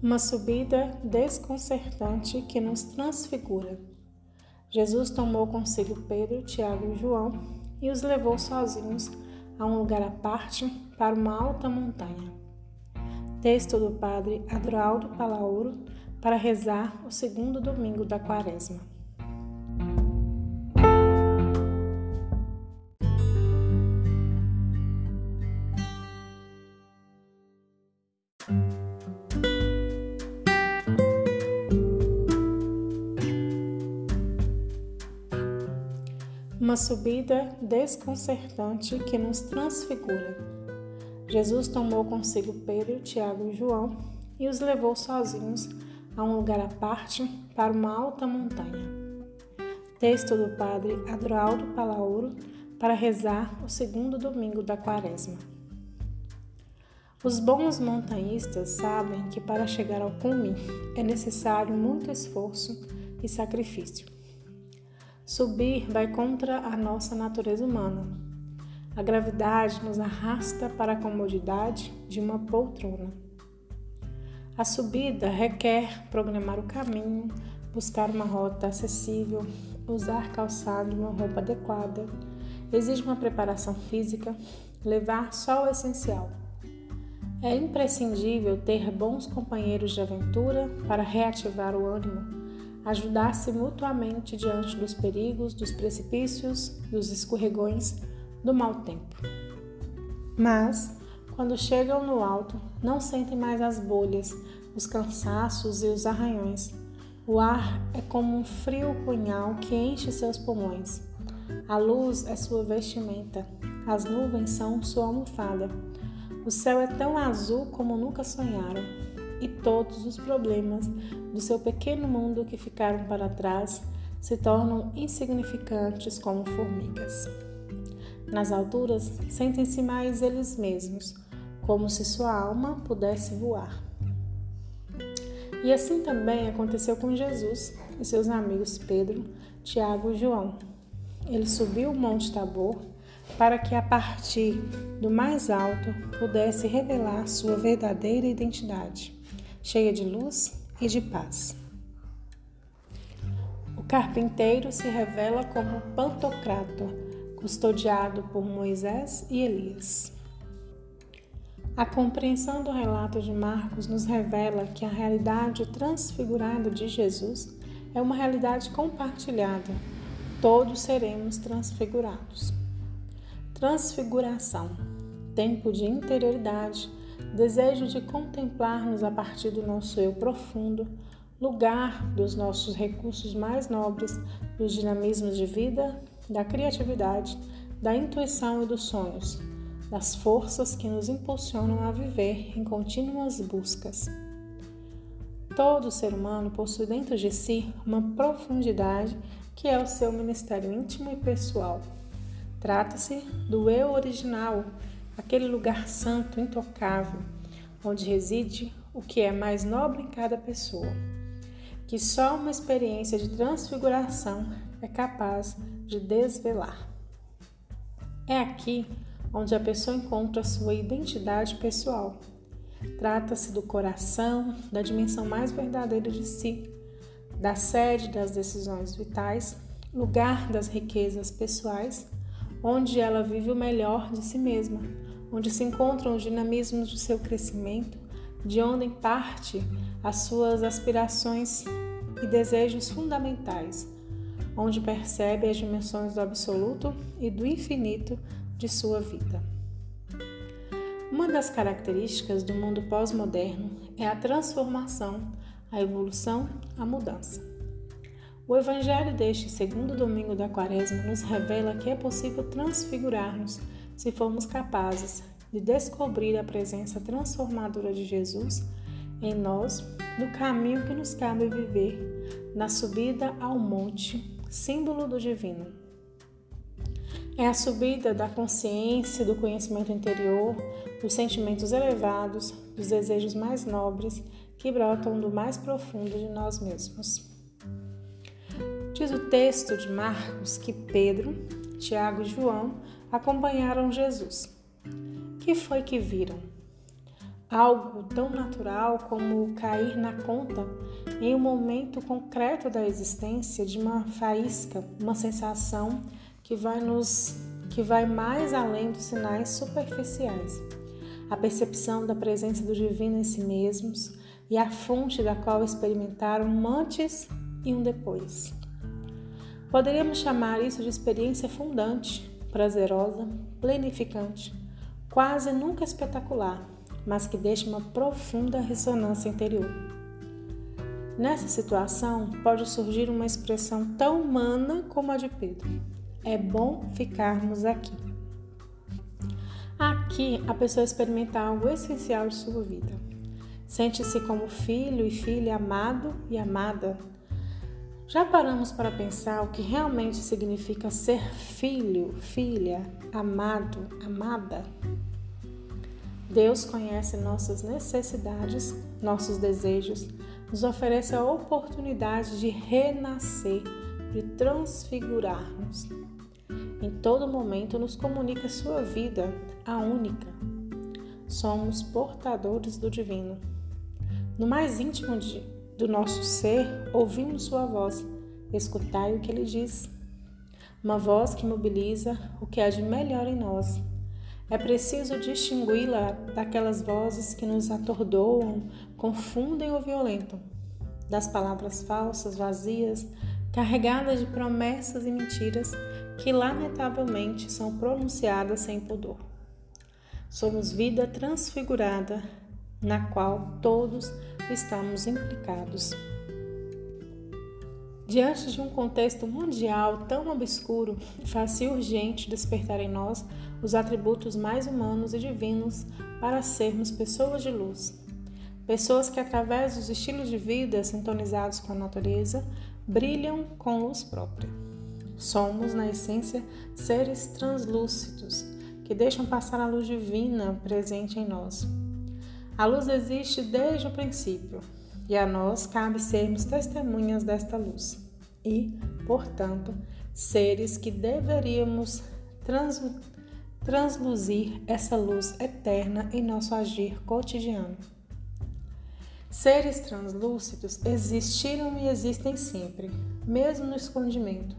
Uma subida desconcertante que nos transfigura. Jesus tomou consigo Pedro, Tiago e João e os levou sozinhos a um lugar à parte para uma alta montanha. Texto do Padre Adroaldo Palauro para rezar o segundo domingo da Quaresma. Uma subida desconcertante que nos transfigura. Jesus tomou consigo Pedro, Tiago e João e os levou sozinhos a um lugar à parte para uma alta montanha. Texto do Padre Adroaldo Palauro para rezar o segundo domingo da Quaresma. Os bons montanhistas sabem que para chegar ao cume é necessário muito esforço e sacrifício. Subir vai contra a nossa natureza humana. A gravidade nos arrasta para a comodidade de uma poltrona. A subida requer programar o caminho, buscar uma rota acessível, usar calçado e uma roupa adequada, exige uma preparação física, levar só o essencial. É imprescindível ter bons companheiros de aventura para reativar o ânimo ajudar-se mutuamente diante dos perigos, dos precipícios, dos escorregões, do mau tempo. Mas, quando chegam no alto, não sentem mais as bolhas, os cansaços e os arranhões. O ar é como um frio punhal que enche seus pulmões. A luz é sua vestimenta, as nuvens são sua almofada. O céu é tão azul como nunca sonharam e todos os problemas do seu pequeno mundo que ficaram para trás se tornam insignificantes como formigas. Nas alturas, sentem-se mais eles mesmos, como se sua alma pudesse voar. E assim também aconteceu com Jesus e seus amigos Pedro, Tiago e João. Ele subiu o Monte Tabor para que, a partir do mais alto, pudesse revelar sua verdadeira identidade cheia de luz e de paz. O carpinteiro se revela como Pantocrator, custodiado por Moisés e Elias. A compreensão do relato de Marcos nos revela que a realidade transfigurada de Jesus é uma realidade compartilhada. Todos seremos transfigurados. Transfiguração, tempo de interioridade, desejo de contemplar-nos a partir do nosso eu profundo, lugar dos nossos recursos mais nobres, dos dinamismos de vida, da criatividade, da intuição e dos sonhos, das forças que nos impulsionam a viver em contínuas buscas. Todo ser humano possui dentro de si uma profundidade que é o seu ministério íntimo e pessoal. Trata-se do eu original, aquele lugar santo, intocável, onde reside o que é mais nobre em cada pessoa, que só uma experiência de transfiguração é capaz de desvelar. É aqui onde a pessoa encontra sua identidade pessoal. Trata-se do coração, da dimensão mais verdadeira de si, da sede das decisões vitais, lugar das riquezas pessoais, onde ela vive o melhor de si mesma, onde se encontram os dinamismos do seu crescimento, de onde parte as suas aspirações e desejos fundamentais, onde percebe as dimensões do absoluto e do infinito de sua vida. Uma das características do mundo pós-moderno é a transformação, a evolução, a mudança. O Evangelho deste segundo domingo da Quaresma nos revela que é possível transfigurar-nos se formos capazes de descobrir a presença transformadora de Jesus em nós no caminho que nos cabe viver, na subida ao monte, símbolo do divino. É a subida da consciência, do conhecimento interior, dos sentimentos elevados, dos desejos mais nobres que brotam do mais profundo de nós mesmos. Diz o texto de Marcos que Pedro, Tiago e João acompanharam Jesus. Que foi que viram? algo tão natural como cair na conta em um momento concreto da existência de uma faísca, uma sensação que vai nos que vai mais além dos sinais superficiais. A percepção da presença do divino em si mesmos e a fonte da qual experimentaram um antes e um depois. Poderíamos chamar isso de experiência fundante, prazerosa, plenificante, quase nunca espetacular, mas que deixa uma profunda ressonância interior. Nessa situação, pode surgir uma expressão tão humana como a de Pedro: É bom ficarmos aqui. Aqui, a pessoa experimenta algo essencial de sua vida. Sente-se como filho e filha amado e amada. Já paramos para pensar o que realmente significa ser filho, filha, amado, amada? Deus conhece nossas necessidades, nossos desejos, nos oferece a oportunidade de renascer, de transfigurarmos. Em todo momento nos comunica sua vida, a única. Somos portadores do divino. No mais íntimo de, do nosso ser, ouvimos sua voz. Escutai o que ele diz. Uma voz que mobiliza o que há de melhor em nós é preciso distingui-la daquelas vozes que nos atordoam, confundem ou violentam, das palavras falsas, vazias, carregadas de promessas e mentiras que, lamentavelmente, são pronunciadas sem pudor. Somos vida transfigurada, na qual todos estamos implicados. Diante de um contexto mundial tão obscuro, faz-se urgente despertar em nós os atributos mais humanos e divinos para sermos pessoas de luz. Pessoas que, através dos estilos de vida sintonizados com a natureza, brilham com luz própria. Somos, na essência, seres translúcidos que deixam passar a luz divina presente em nós. A luz existe desde o princípio, e a nós cabe sermos testemunhas desta luz e, portanto, seres que deveríamos trans, transluzir essa luz eterna em nosso agir cotidiano. Seres translúcidos existiram e existem sempre, mesmo no escondimento.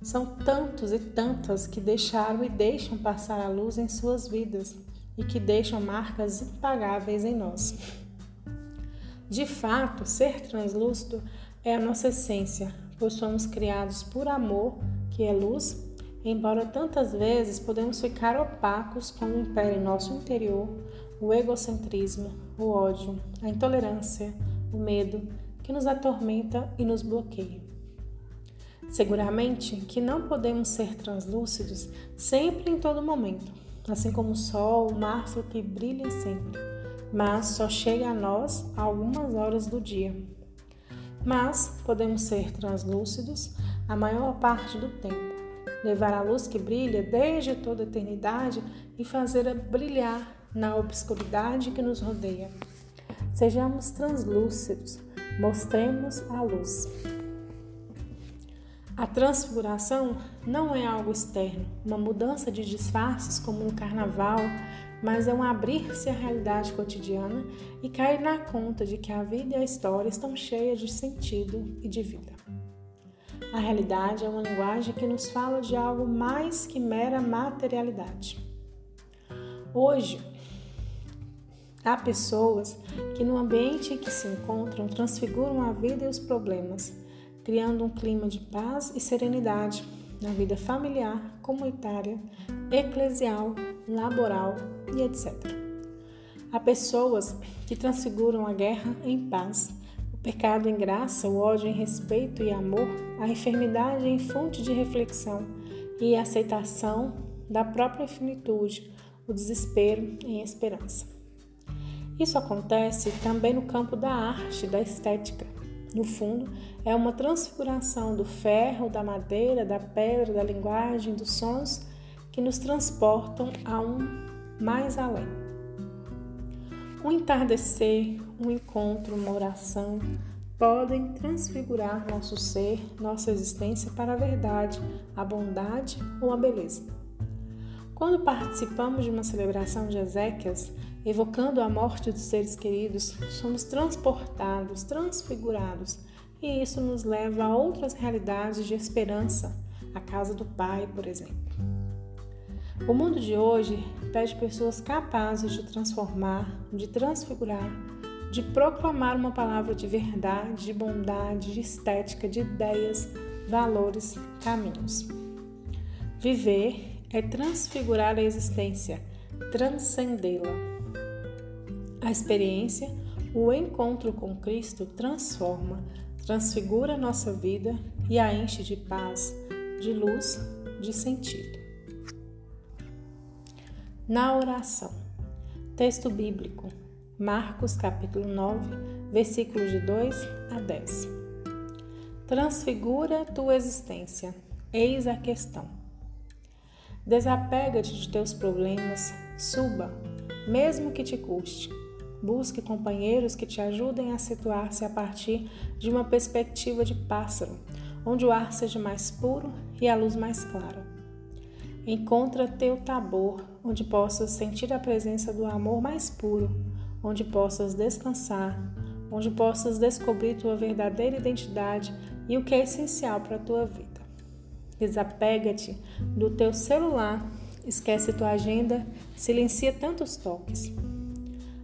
São tantos e tantas que deixaram e deixam passar a luz em suas vidas e que deixam marcas impagáveis em nós. De fato, ser translúcido é a nossa essência, pois somos criados por amor, que é luz, embora tantas vezes podemos ficar opacos quando impera em nosso interior o egocentrismo, o ódio, a intolerância, o medo que nos atormenta e nos bloqueia. Seguramente que não podemos ser translúcidos sempre em todo momento, assim como o sol, o março que brilha sempre mas só chega a nós algumas horas do dia. Mas podemos ser translúcidos a maior parte do tempo, levar a luz que brilha desde toda a eternidade e fazer-a brilhar na obscuridade que nos rodeia. Sejamos translúcidos, mostremos a luz. A transfiguração não é algo externo, uma mudança de disfarces como no carnaval, mas é um abrir-se à realidade cotidiana e cair na conta de que a vida e a história estão cheias de sentido e de vida. A realidade é uma linguagem que nos fala de algo mais que mera materialidade. Hoje, há pessoas que, no ambiente em que se encontram, transfiguram a vida e os problemas, criando um clima de paz e serenidade na vida familiar, comunitária, eclesial, laboral e etc. Há pessoas que transfiguram a guerra em paz, o pecado em graça, o ódio em respeito e amor, a enfermidade em fonte de reflexão e aceitação da própria finitude, o desespero em esperança. Isso acontece também no campo da arte, da estética. No fundo, é uma transfiguração do ferro, da madeira, da pedra, da linguagem, dos sons que nos transportam a um mais além. Um entardecer, um encontro, uma oração podem transfigurar nosso ser, nossa existência para a verdade, a bondade ou a beleza. Quando participamos de uma celebração de Ezequias, evocando a morte dos seres queridos, somos transportados, transfigurados, e isso nos leva a outras realidades de esperança, a casa do Pai, por exemplo. O mundo de hoje pede pessoas capazes de transformar, de transfigurar, de proclamar uma palavra de verdade, de bondade, de estética, de ideias, valores, caminhos. Viver é transfigurar a existência, transcendê-la. A experiência, o encontro com Cristo transforma, transfigura nossa vida e a enche de paz, de luz, de sentido. Na oração. Texto bíblico. Marcos capítulo 9, versículos de 2 a 10. Transfigura tua existência. Eis a questão. Desapega-te de teus problemas, suba, mesmo que te custe Busque companheiros que te ajudem a situar-se a partir de uma perspectiva de pássaro, onde o ar seja mais puro e a luz mais clara. Encontra teu tabor, onde possas sentir a presença do amor mais puro, onde possas descansar, onde possas descobrir tua verdadeira identidade e o que é essencial para a tua vida. Desapega-te do teu celular, esquece tua agenda, silencia tantos toques.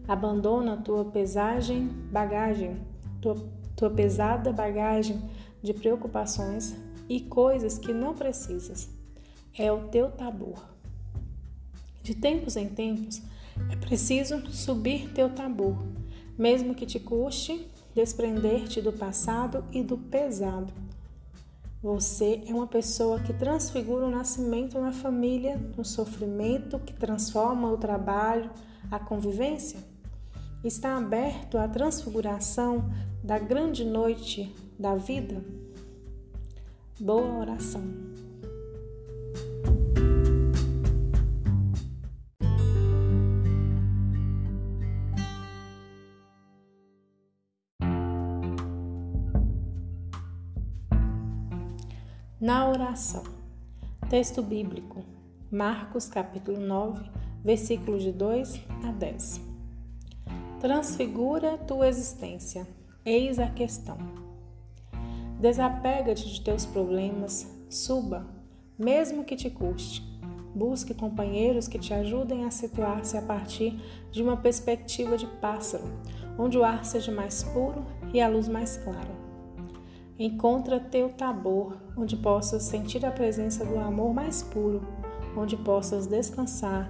Abandona tua pesagem, bagagem, tua, tua pesada bagagem de preocupações e coisas que não precisas. É o teu tabor. De tempos em tempos, é preciso subir teu tabor, mesmo que te custe desprender-te do passado e do pesado. Você é uma pessoa que transfigura o nascimento na família, no sofrimento que transforma o trabalho, a convivência? Está aberto à transfiguração da grande noite da vida? Boa oração. Na oração. Texto bíblico. Marcos capítulo 9, versículos de 2 a 10. Transfigura tua existência. Eis a questão. Desapega-te de teus problemas, suba, mesmo que te custe. Busque companheiros que te ajudem a situar-se a partir de uma perspectiva de pássaro, onde o ar seja mais puro e a luz mais clara. Encontra teu tabor, onde possas sentir a presença do amor mais puro, onde possas descansar,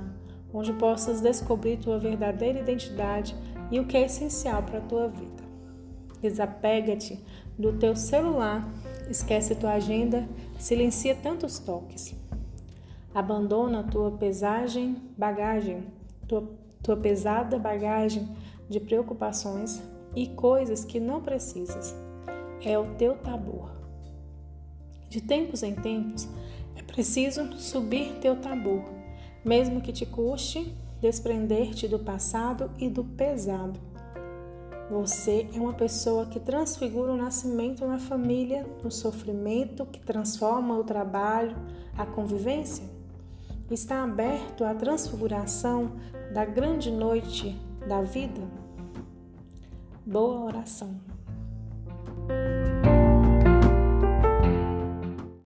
onde possas descobrir tua verdadeira identidade e o que é essencial para a tua vida. Desapega-te do teu celular, esquece tua agenda, silencia tantos toques. Abandona tua pesagem, bagagem, tua, tua pesada bagagem de preocupações e coisas que não precisas. É o teu tabor. De tempos em tempos, é preciso subir teu tabor, mesmo que te custe desprender-te do passado e do pesado. Você é uma pessoa que transfigura o nascimento na família, no sofrimento que transforma o trabalho, a convivência? Está aberto à transfiguração da grande noite da vida? Boa oração.